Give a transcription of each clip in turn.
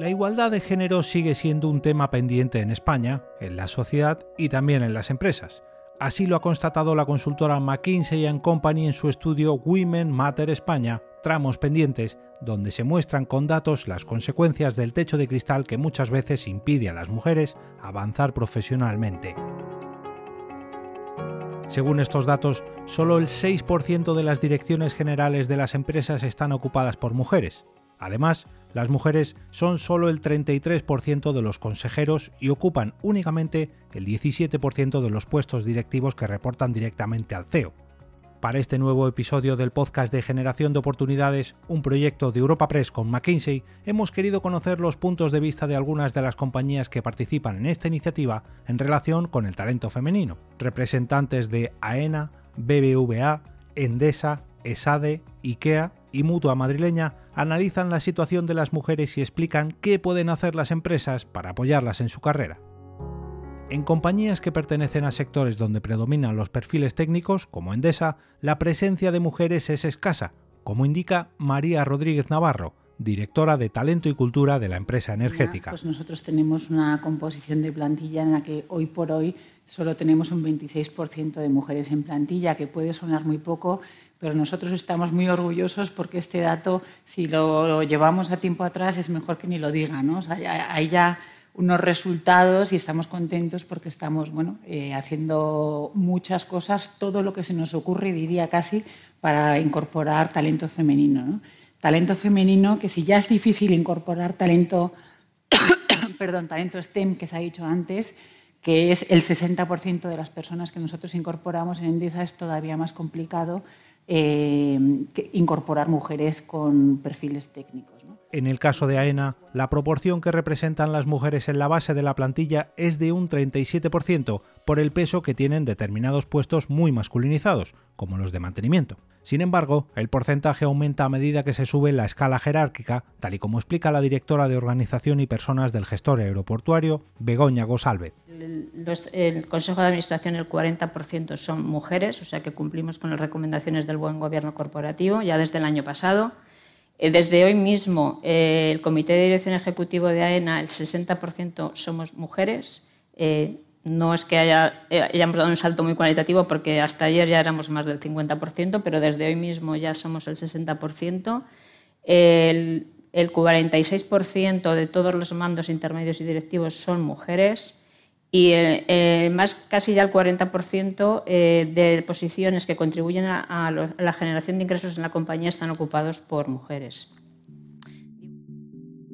La igualdad de género sigue siendo un tema pendiente en España, en la sociedad y también en las empresas. Así lo ha constatado la consultora McKinsey ⁇ Company en su estudio Women Matter España, Tramos Pendientes, donde se muestran con datos las consecuencias del techo de cristal que muchas veces impide a las mujeres avanzar profesionalmente. Según estos datos, solo el 6% de las direcciones generales de las empresas están ocupadas por mujeres. Además, las mujeres son solo el 33% de los consejeros y ocupan únicamente el 17% de los puestos directivos que reportan directamente al CEO. Para este nuevo episodio del podcast de Generación de Oportunidades, un proyecto de Europa Press con McKinsey, hemos querido conocer los puntos de vista de algunas de las compañías que participan en esta iniciativa en relación con el talento femenino, representantes de AENA, BBVA, Endesa, ESADE, IKEA y Mutua Madrileña analizan la situación de las mujeres y explican qué pueden hacer las empresas para apoyarlas en su carrera. En compañías que pertenecen a sectores donde predominan los perfiles técnicos, como Endesa, la presencia de mujeres es escasa, como indica María Rodríguez Navarro, directora de Talento y Cultura de la empresa energética. Pues nosotros tenemos una composición de plantilla en la que hoy por hoy solo tenemos un 26% de mujeres en plantilla, que puede sonar muy poco, pero nosotros estamos muy orgullosos porque este dato, si lo, llevamos a tiempo atrás, es mejor que ni lo diga. ¿no? hay ya unos resultados y estamos contentos porque estamos bueno, eh, haciendo muchas cosas, todo lo que se nos ocurre, diría casi, para incorporar talento femenino. Talento femenino que si ya es difícil incorporar talento, perdón, talento STEM, que se ha dicho antes, que es el 60% de las personas que nosotros incorporamos en Endesa, es todavía más complicado eh, incorporar mujeres con perfiles técnicos. En el caso de AENA, la proporción que representan las mujeres en la base de la plantilla es de un 37% por el peso que tienen determinados puestos muy masculinizados, como los de mantenimiento. Sin embargo, el porcentaje aumenta a medida que se sube la escala jerárquica, tal y como explica la directora de Organización y Personas del Gestor Aeroportuario, Begoña Gosalvez. El, Consejo de Administración, el 40% son mujeres, o sea que cumplimos con las recomendaciones del buen gobierno corporativo ya desde el año pasado. Eh, desde hoy mismo, eh, el Comité de Dirección Ejecutivo de AENA, el 60% somos mujeres. Eh, no es que haya, eh, hayamos dado un salto muy cualitativo porque hasta ayer ya éramos más del 50%, pero desde hoy mismo ya somos el 60%. El, el 46% de todos los mandos intermedios y directivos son mujeres y eh, eh, más casi ya el 40% de posiciones que contribuyen a la generación de ingresos en la compañía están ocupados por mujeres.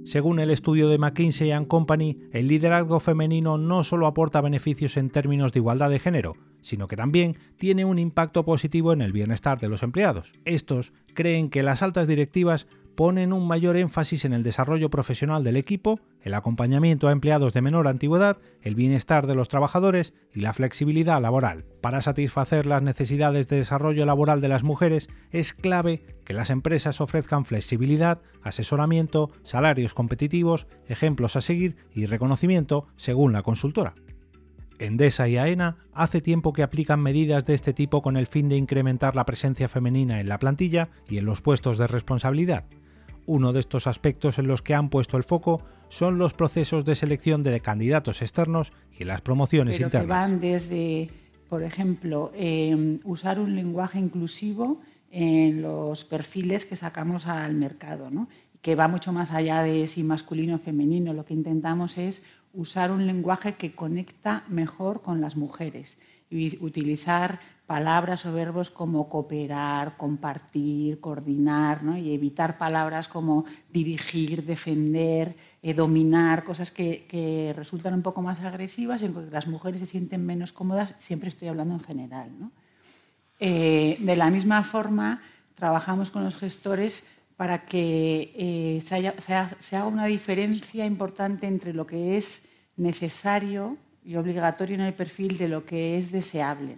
Según el estudio de McKinsey ⁇ Company, el liderazgo femenino no solo aporta beneficios en términos de igualdad de género, sino que también tiene un impacto positivo en el bienestar de los empleados. Estos creen que las altas directivas ponen un mayor énfasis en el desarrollo profesional del equipo, el acompañamiento a empleados de menor antigüedad, el bienestar de los trabajadores y la flexibilidad laboral. Para satisfacer las necesidades de desarrollo laboral de las mujeres es clave que las empresas ofrezcan flexibilidad, asesoramiento, salarios competitivos, ejemplos a seguir y reconocimiento según la consultora. Endesa y AENA hace tiempo que aplican medidas de este tipo con el fin de incrementar la presencia femenina en la plantilla y en los puestos de responsabilidad. Uno de estos aspectos en los que han puesto el foco son los procesos de selección de candidatos externos y las promociones Pero internas. Que van desde, por ejemplo, em, usar un lenguaje inclusivo en los perfiles que sacamos al mercado, ¿no? que va mucho más allá de si masculino o femenino. Lo que intentamos es usar un lenguaje que conecta mejor con las mujeres y utilizar palabras o verbos como cooperar, compartir, coordinar, y evitar palabras como dirigir, defender, eh, dominar, cosas que, resultan un poco más agresivas en que las mujeres se sienten menos cómodas, siempre estoy hablando en general. Eh, de la misma forma, trabajamos con los gestores para que eh, se, haga una diferencia importante entre lo que es necesario y obligatorio en el perfil de lo que es deseable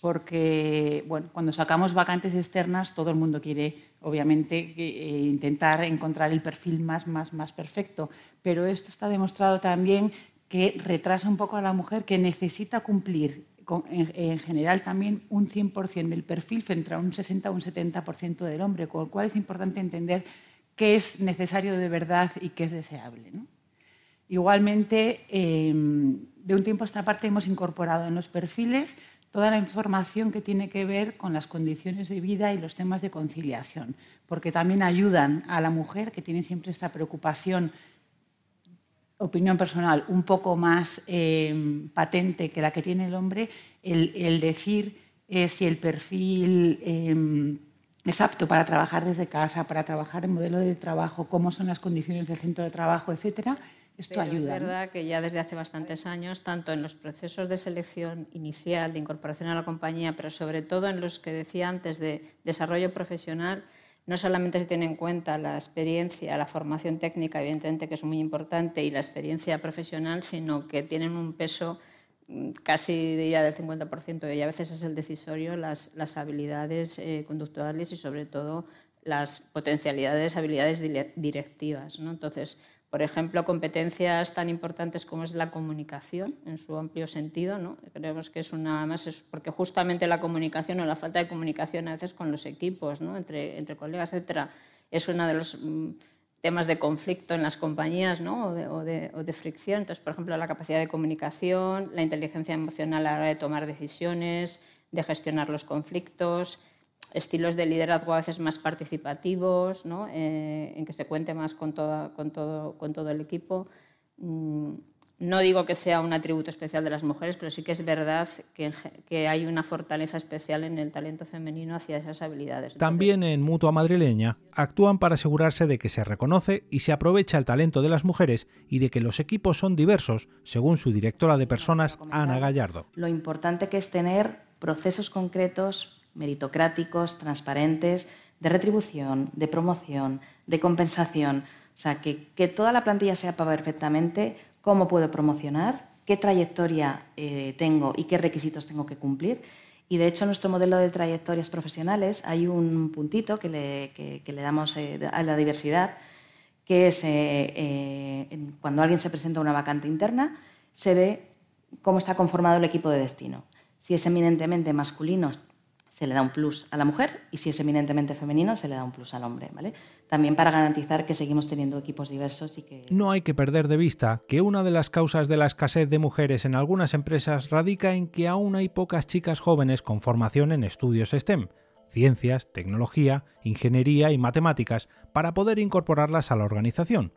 porque bueno, cuando sacamos vacantes externas todo el mundo quiere, obviamente, eh, intentar encontrar el perfil más, más, más perfecto, pero esto está demostrado también que retrasa un poco a la mujer que necesita cumplir en, general también un 100% del perfil frente a un 60 o un 70% del hombre, con lo cual es importante entender qué es necesario de verdad y qué es deseable. Igualmente, em, de un tiempo a esta parte hemos incorporado en los perfiles toda la información que tiene que ver con las condiciones de vida y los temas de conciliación, porque también ayudan a la mujer que tiene siempre esta preocupación, opinión personal, un poco más em, patente que la que tiene el hombre, el, decir eh, si el perfil em, es apto para trabajar desde casa, para trabajar en modelo de trabajo, cómo son las condiciones del centro de trabajo, etcétera, esto ayuda. Es verdad que ya desde hace bastantes años, tanto en los procesos de selección inicial, de incorporación a la compañía, pero sobre todo en los que decía antes de desarrollo profesional, no solamente se tiene en cuenta la experiencia, la formación técnica, evidentemente que es muy importante, y la experiencia profesional, sino que tienen un peso mm, casi diría del 50% y a veces es el decisorio, las, las habilidades eh, conductuales y sobre todo las potencialidades, habilidades directivas. ¿no? Entonces, por ejemplo, competencias tan importantes como es la comunicación en su amplio sentido. ¿no? Creemos que es una más, es porque justamente la comunicación o la falta de comunicación a veces con los equipos, ¿no? entre, entre colegas, etcétera, es uno de los mm, temas de conflicto en las compañías ¿no? o, de, o, de, o, de, fricción. Entonces, por ejemplo, la capacidad de comunicación, la inteligencia emocional a la hora de tomar decisiones, de gestionar los conflictos estilos de liderazgo a veces más participativos, ¿no? eh, en que se cuente más con, toda, con, todo, con todo el equipo. Mm, no digo que sea un atributo especial de las mujeres, pero sí que es verdad que, que, hay una fortaleza especial en el talento femenino hacia esas habilidades. También en Mutua Madrileña actúan para asegurarse de que se reconoce y se aprovecha el talento de las mujeres y de que los equipos son diversos, según su directora de personas, Ana Gallardo. Lo importante que es tener procesos concretos meritocráticos, transparentes, de retribución, de promoción, de compensación. O sea, que, toda la plantilla sepa perfectamente cómo puedo promocionar, qué trayectoria eh, tengo y qué requisitos tengo que cumplir. Y de hecho, en nuestro modelo de trayectorias profesionales hay un puntito que le, damos eh, a la diversidad, que es eh, cuando alguien se presenta a una vacante interna, se ve cómo está conformado el equipo de destino. Si es eminentemente masculino, se le da un plus a la mujer y si es eminentemente femenino se le da un plus al hombre, ¿vale? También para garantizar que seguimos teniendo equipos diversos y que... No hay que perder de vista que una de las causas de la escasez de mujeres en algunas empresas radica en que aún hay pocas chicas jóvenes con formación en estudios STEM, ciencias, tecnología, ingeniería y matemáticas, para poder incorporarlas a la organización.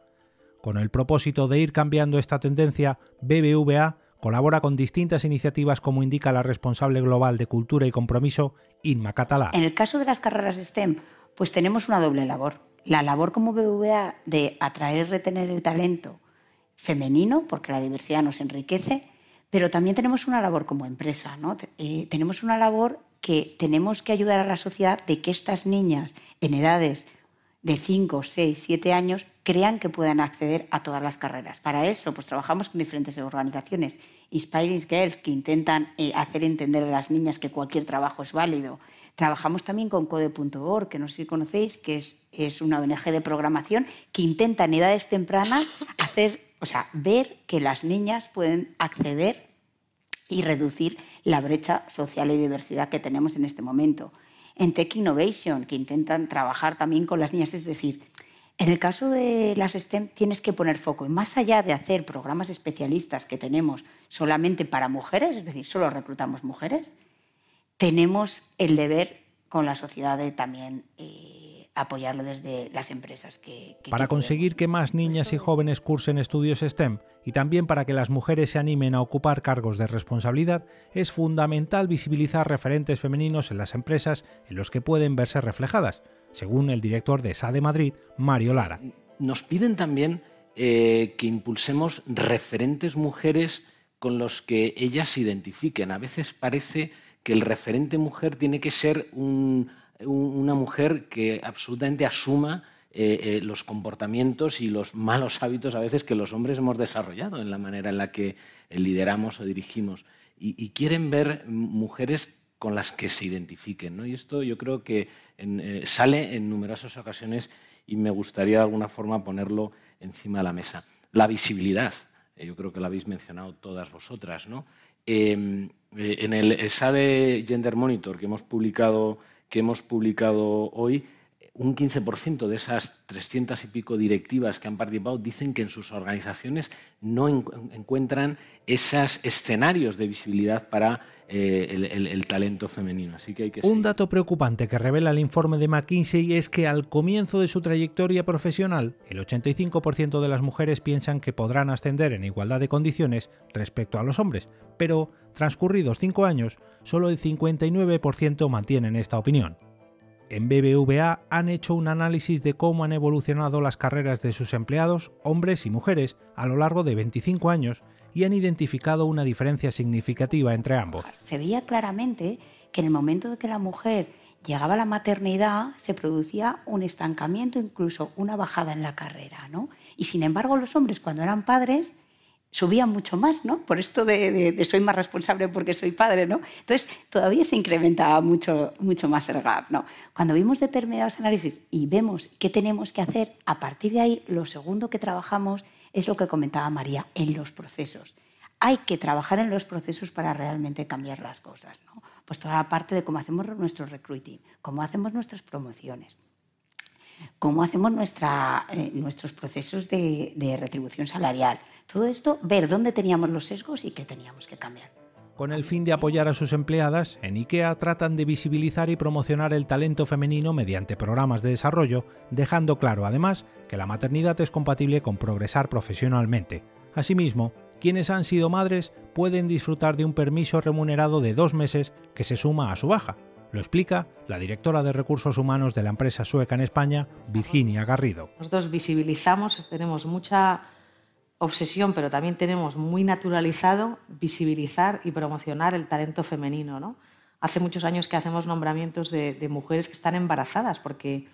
Con el propósito de ir cambiando esta tendencia, BBVA colabora con distintas iniciativas como indica la responsable global de Cultura y Compromiso, Inma Catalá. En el caso de las carreras STEM, pues tenemos una doble labor. La labor como BBVA de atraer y retener el talento femenino, porque la diversidad nos enriquece, pero también tenemos una labor como empresa. ¿no? Eh, tenemos una labor que tenemos que ayudar a la sociedad de que estas niñas en edades de 5, 6, 7 años crean que puedan acceder a todas las carreras. Para eso, pues trabajamos con diferentes organizaciones, Inspiring Girls, que intentan eh, hacer entender a las niñas que cualquier trabajo es válido. Trabajamos también con code.org, que no sé si conocéis, que es, es una ONG de programación que intenta en edades tempranas hacer, o sea, ver que las niñas pueden acceder y reducir la brecha social y diversidad que tenemos en este momento en Tech Innovation, que intentan trabajar también con las niñas. Es decir, en el caso de las STEM tienes que poner foco. Y más allá de hacer programas especialistas que tenemos solamente para mujeres, es decir, solo reclutamos mujeres, tenemos el deber con la sociedad de también eh, apoyarlo desde las empresas. Que, que para conseguir que más niñas y jóvenes cursen estudios STEM y también para que las mujeres se animen a ocupar cargos de responsabilidad, es fundamental visibilizar referentes femeninos en las empresas en los que pueden verse reflejadas, según el director de SADE Madrid, Mario Lara. Nos piden también eh, que impulsemos referentes mujeres con los que ellas se identifiquen. A veces parece que el referente mujer tiene que ser un, una mujer que absolutamente asuma eh, eh, los comportamientos y los malos hábitos a veces que los hombres hemos desarrollado en la manera en la que lideramos o dirigimos. Y, quieren ver mujeres con las que se identifiquen. ¿no? Y esto yo creo que eh, sale en numerosas ocasiones y me gustaría de alguna forma ponerlo encima de la mesa. La visibilidad, yo creo que la habéis mencionado todas vosotras. ¿no? Em, en el SADE Gender Monitor que hemos publicado, que hemos publicado hoy, un 15% de esas 300 y pico directivas que han participado dicen que en sus organizaciones no encuentran esos escenarios de visibilidad para eh, el, talento femenino. Así que hay que un dato preocupante que revela el informe de McKinsey es que al comienzo de su trayectoria profesional, el 85% de las mujeres piensan que podrán ascender en igualdad de condiciones respecto a los hombres, pero transcurridos cinco años, solo el 59% mantienen esta opinión. En BBVA han hecho un análisis de cómo han evolucionado las carreras de sus empleados, hombres y mujeres, a lo largo de 25 años y han identificado una diferencia significativa entre ambos. Se veía claramente que en el momento de que la mujer llegaba a la maternidad se producía un estancamiento, incluso una bajada en la carrera. ¿no? Y sin embargo los hombres cuando eran padres subía mucho más, ¿no? Por esto de, soy más responsable porque soy padre, ¿no? Entonces, todavía se incrementaba mucho, mucho más el gap, ¿no? Cuando vimos determinados análisis y vemos qué tenemos que hacer, a partir de ahí, lo segundo que trabajamos es lo que comentaba María, en los procesos. Hay que trabajar en los procesos para realmente cambiar las cosas, ¿no? Pues toda la parte de cómo hacemos nuestro recruiting, cómo hacemos nuestras promociones, cómo hacemos eh, nuestros procesos de, de retribución salarial, todo esto, ver dónde teníamos los sesgos y qué teníamos que cambiar. Con el fin de apoyar a sus empleadas, en IKEA tratan de visibilizar y promocionar el talento femenino mediante programas de desarrollo, dejando claro además que la maternidad es compatible con progresar profesionalmente. Asimismo, quienes han sido madres pueden disfrutar de un permiso remunerado de dos meses que se suma a su baja. Lo explica la directora de recursos humanos de la empresa sueca en España, Virginia Garrido. Nosotros visibilizamos, tenemos mucha obsesión, pero también tenemos muy naturalizado visibilizar y promocionar el talento femenino. ¿no? Hace muchos años que hacemos nombramientos de, mujeres que están embarazadas, porque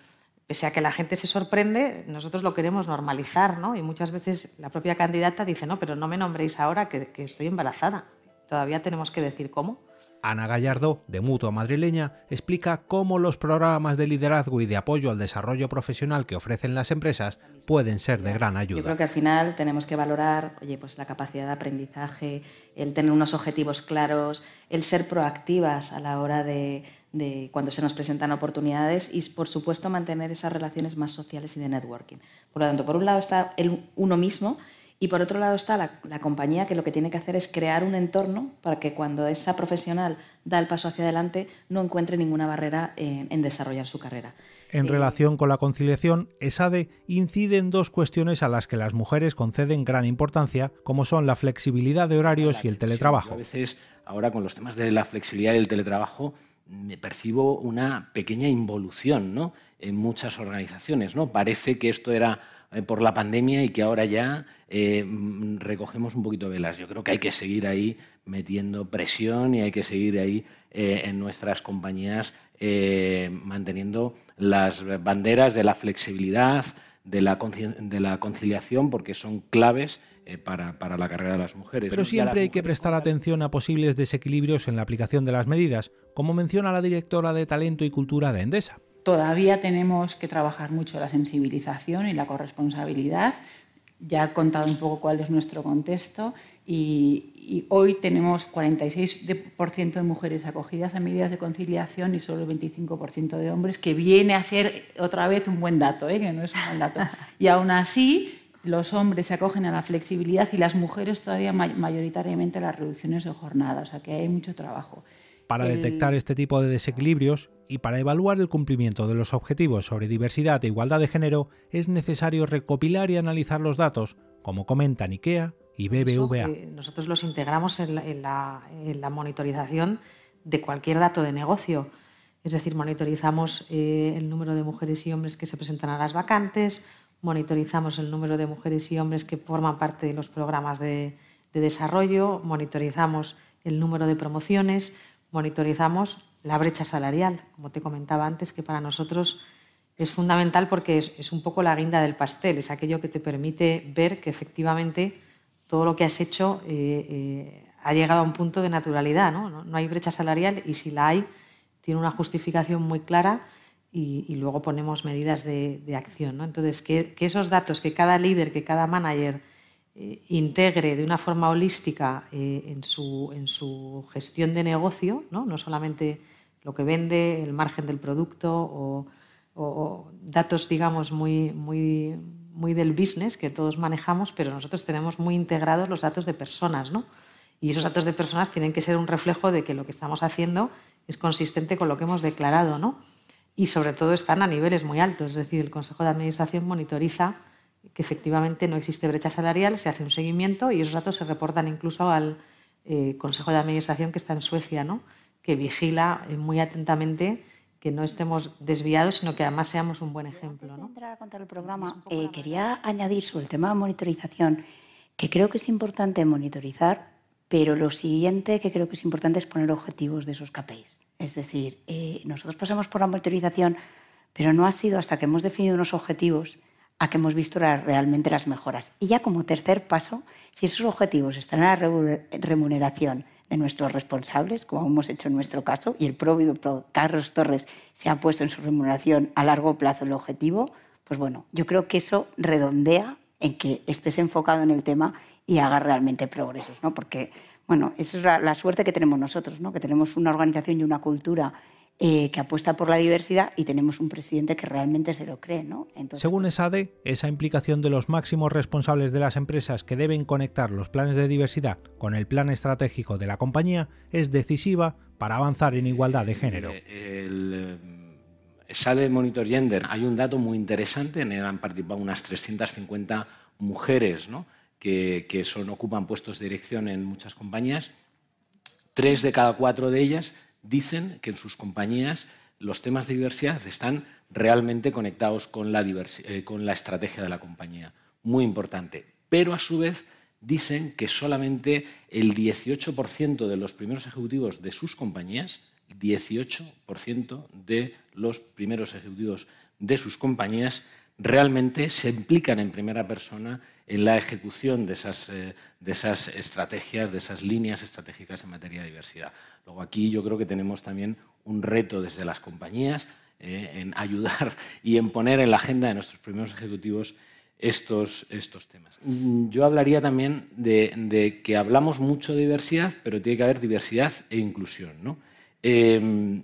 pese a que la gente se sorprende, nosotros lo queremos normalizar, ¿no? Y muchas veces la propia candidata dice, no, pero no me nombréis ahora que estoy embarazada. Todavía tenemos que decir cómo. Ana Gallardo, de Mutua Madrileña, explica cómo los programas de liderazgo y de apoyo al desarrollo profesional que ofrecen las empresas pueden ser de gran ayuda. Yo creo que al final tenemos que valorar oye, pues la capacidad de aprendizaje, el tener unos objetivos claros, el ser proactivas a la hora de, de cuando se nos presentan oportunidades y, por supuesto, mantener esas relaciones más sociales y de networking. Por lo tanto, por un lado está el uno mismo y por otro lado está la, compañía que lo que tiene que hacer es crear un entorno para que cuando esa profesional da el paso hacia adelante no encuentre ninguna barrera en, desarrollar su carrera. En eh, relación con la conciliación, ESADE incide en dos cuestiones a las que las mujeres conceden gran importancia, como son la flexibilidad de horarios y el teletrabajo. a veces, ahora con los temas de la flexibilidad y el teletrabajo, me percibo una pequeña involución ¿no? en muchas organizaciones. ¿no? Parece que esto era por la pandemia y que ahora ya eh, mm, recogemos un poquito de velas. Yo creo que hay que seguir ahí metiendo presión y hay que seguir ahí eh, en nuestras compañías manteniendo las banderas de la flexibilidad, de la, de la conciliación, porque son claves para, para, la carrera de las mujeres. Pero siempre hay que prestar atención a posibles desequilibrios en la aplicación de las medidas, como menciona la directora de Talento y Cultura de Endesa. Todavía tenemos que trabajar mucho la sensibilización y la corresponsabilidad. Ya he contado un poco cuál es nuestro contexto y, hoy tenemos 46% de mujeres acogidas a medidas de conciliación y solo el 25% de hombres, que viene a ser otra vez un buen dato, ¿eh? que no es un buen dato. Y aún así, los hombres se acogen a la flexibilidad y las mujeres todavía mayoritariamente a las reducciones de jornada, o sea que hay mucho trabajo. Para detectar este tipo de desequilibrios y para evaluar el cumplimiento de los objetivos sobre diversidad e igualdad de género es necesario recopilar y analizar los datos, como comentan IKEA y BBVA. nosotros los integramos en la, monitorización de cualquier dato de negocio. Es decir, monitorizamos eh, el número de mujeres y hombres que se presentan a las vacantes, monitorizamos el número de mujeres y hombres que forman parte de los programas de desarrollo, monitorizamos el número de promociones, monitorizamos la brecha salarial, como te comentaba antes, que para nosotros es fundamental porque es, un poco la guinda del pastel, es aquello que te permite ver que efectivamente todo lo que has hecho eh, eh, ha llegado a un punto de naturalidad. ¿no? No, hay brecha salarial y si la hay, tiene una justificación muy clara y, luego ponemos medidas de, acción. ¿no? Entonces, que esos datos, que cada líder, que cada manager eh, integre de una forma holística eh, en, su, en, su, gestión de negocio, ¿no? no solamente lo que vende, el margen del producto o o, datos, digamos, muy, muy, muy del business que todos manejamos, pero nosotros tenemos muy integrados los datos de personas, ¿no? Y esos datos de personas tienen que ser un reflejo de que lo que estamos haciendo es consistente con lo que hemos declarado, ¿no? Y sobre todo están a niveles muy altos, es decir, el Consejo de Administración monitoriza que efectivamente no existe brecha salarial, se hace un seguimiento y esos datos se reportan incluso al eh, Consejo de Administración que está en Suecia, ¿no? que vigila eh, muy atentamente que no estemos desviados, sino que además seamos un buen ejemplo. ¿no? entrar a contar el programa, eh, quería añadir sobre el tema de monitorización, que creo que es importante monitorizar, pero lo siguiente que creo que es importante es poner objetivos de esos KPIs. Es decir, nosotros pasamos por la monitorización, pero no ha sido hasta que hemos definido unos objetivos a que hemos visto realmente las mejoras. Y ya como tercer paso, si esos objetivos están en la remuneración de nuestros responsables, como hemos hecho en nuestro caso, y el propio Carlos Torres se ha puesto en su remuneración a largo plazo el objetivo, pues bueno, yo creo que eso redondea en que estés enfocado en el tema y hagas realmente progresos, ¿no? Porque, bueno, esa es la, la suerte que tenemos nosotros, ¿no? Que tenemos una organización y una cultura eh, que apuesta por la diversidad y tenemos un presidente que realmente se lo cree. ¿no? Según pues ESADE, esa implicación de los máximos responsables de las empresas que deben conectar los planes de diversidad con el plan estratégico de la compañía es decisiva para avanzar en igualdad de género. Eh, el, eh, ESADE Monitor Gender, hay un dato muy interesante, en él han participado unas 350 mujeres ¿no? que, que son, ocupan puestos de dirección en muchas compañías. Tres de cada cuatro de ellas dicen que en sus compañías los temas de diversidad están realmente conectados con la, eh, con la estrategia de la compañía. Muy importante. Pero a su vez dicen que solamente el 18% de los primeros ejecutivos de sus compañías, 18% de los primeros ejecutivos de sus compañías realmente se implican en primera persona en la ejecución de esas, eh, de esas estrategias, de esas líneas estratégicas en materia de diversidad. Luego aquí yo creo que tenemos también un reto desde las compañías eh, en ayudar y en poner en la agenda de nuestros primeros ejecutivos estos, estos temas. Mm, yo hablaría también de, que hablamos mucho de diversidad, pero tiene que haber diversidad e inclusión. ¿no? Em,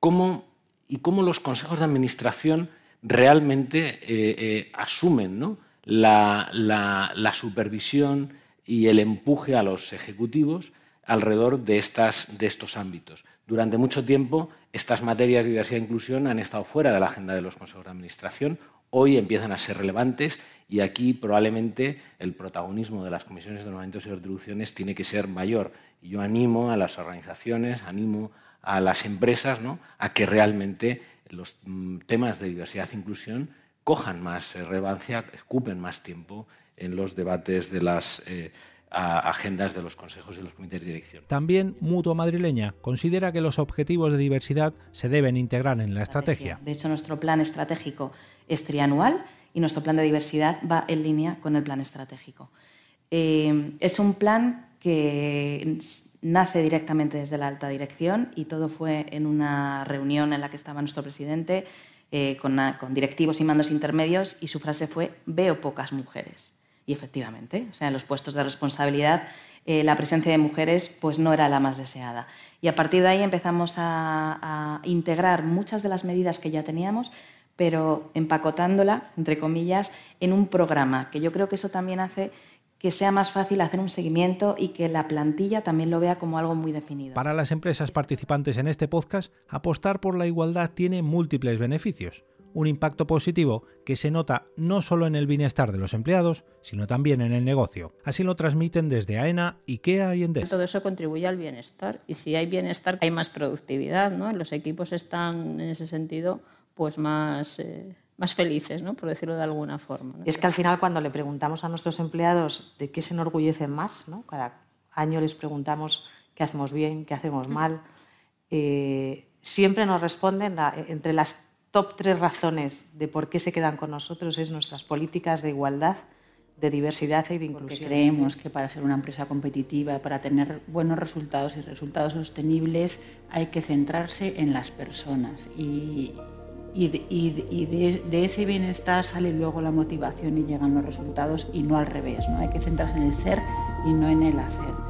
¿cómo, y cómo los consejos de administración realmente eh, asumen ¿no? La, supervisión y el empuje a los ejecutivos alrededor de, estas, de estos ámbitos. Durante mucho tiempo, estas materias de diversidad e inclusión han estado fuera de la agenda de los consejos de administración. Hoy empiezan a ser relevantes y aquí probablemente el protagonismo de las comisiones de nombramientos y retribuciones tiene que ser mayor. Yo animo a las organizaciones, animo a las empresas ¿no? a que realmente los mm, temas de diversidad e inclusión cojan más relevancia, ocupen más tiempo en los debates de las eh, agendas de los consejos y los comités de dirección. También Mutua Madrileña considera que los objetivos de diversidad se deben integrar en la estrategia. De hecho, nuestro plan estratégico es trianual y nuestro plan de diversidad va en línea con el plan estratégico. Eh, es un plan que nace directamente desde la alta dirección y todo fue en una reunión en la que estaba nuestro presidente eh, con, directivos y mandos intermedios y su frase fue veo pocas mujeres. Y efectivamente, o sea, en los puestos de responsabilidad eh, la presencia de mujeres pues no era la más deseada. Y a partir de ahí empezamos a, integrar muchas de las medidas que ya teníamos, pero empacotándola, entre comillas, en un programa, que yo creo que eso también hace que sea más fácil hacer un seguimiento y que la plantilla también lo vea como algo muy definido. Para las empresas participantes en este podcast, apostar por la igualdad tiene múltiples beneficios. Un impacto positivo que se nota no solo en el bienestar de los empleados, sino también en el negocio. Así lo transmiten desde AENA, IKEA y Endesa. Todo eso contribuye al bienestar y si hay bienestar hay más productividad, ¿no? Los equipos están en ese sentido pues más eh, más felices, ¿no? por decirlo de alguna forma. Es que al final cuando le preguntamos a nuestros empleados de qué se enorgullecen más, ¿no? cada año les preguntamos qué hacemos bien, qué hacemos mal, eh, siempre nos responden entre las top tres razones de por qué se quedan con nosotros es nuestras políticas de igualdad, de diversidad y de inclusión. creemos que para ser una empresa competitiva, para tener buenos resultados y resultados sostenibles, hay que centrarse en las personas y, y, de, ese bienestar sale luego la motivación y llegan los resultados y no al revés. ¿no? Hay que centrarse en el ser y no en el hacer.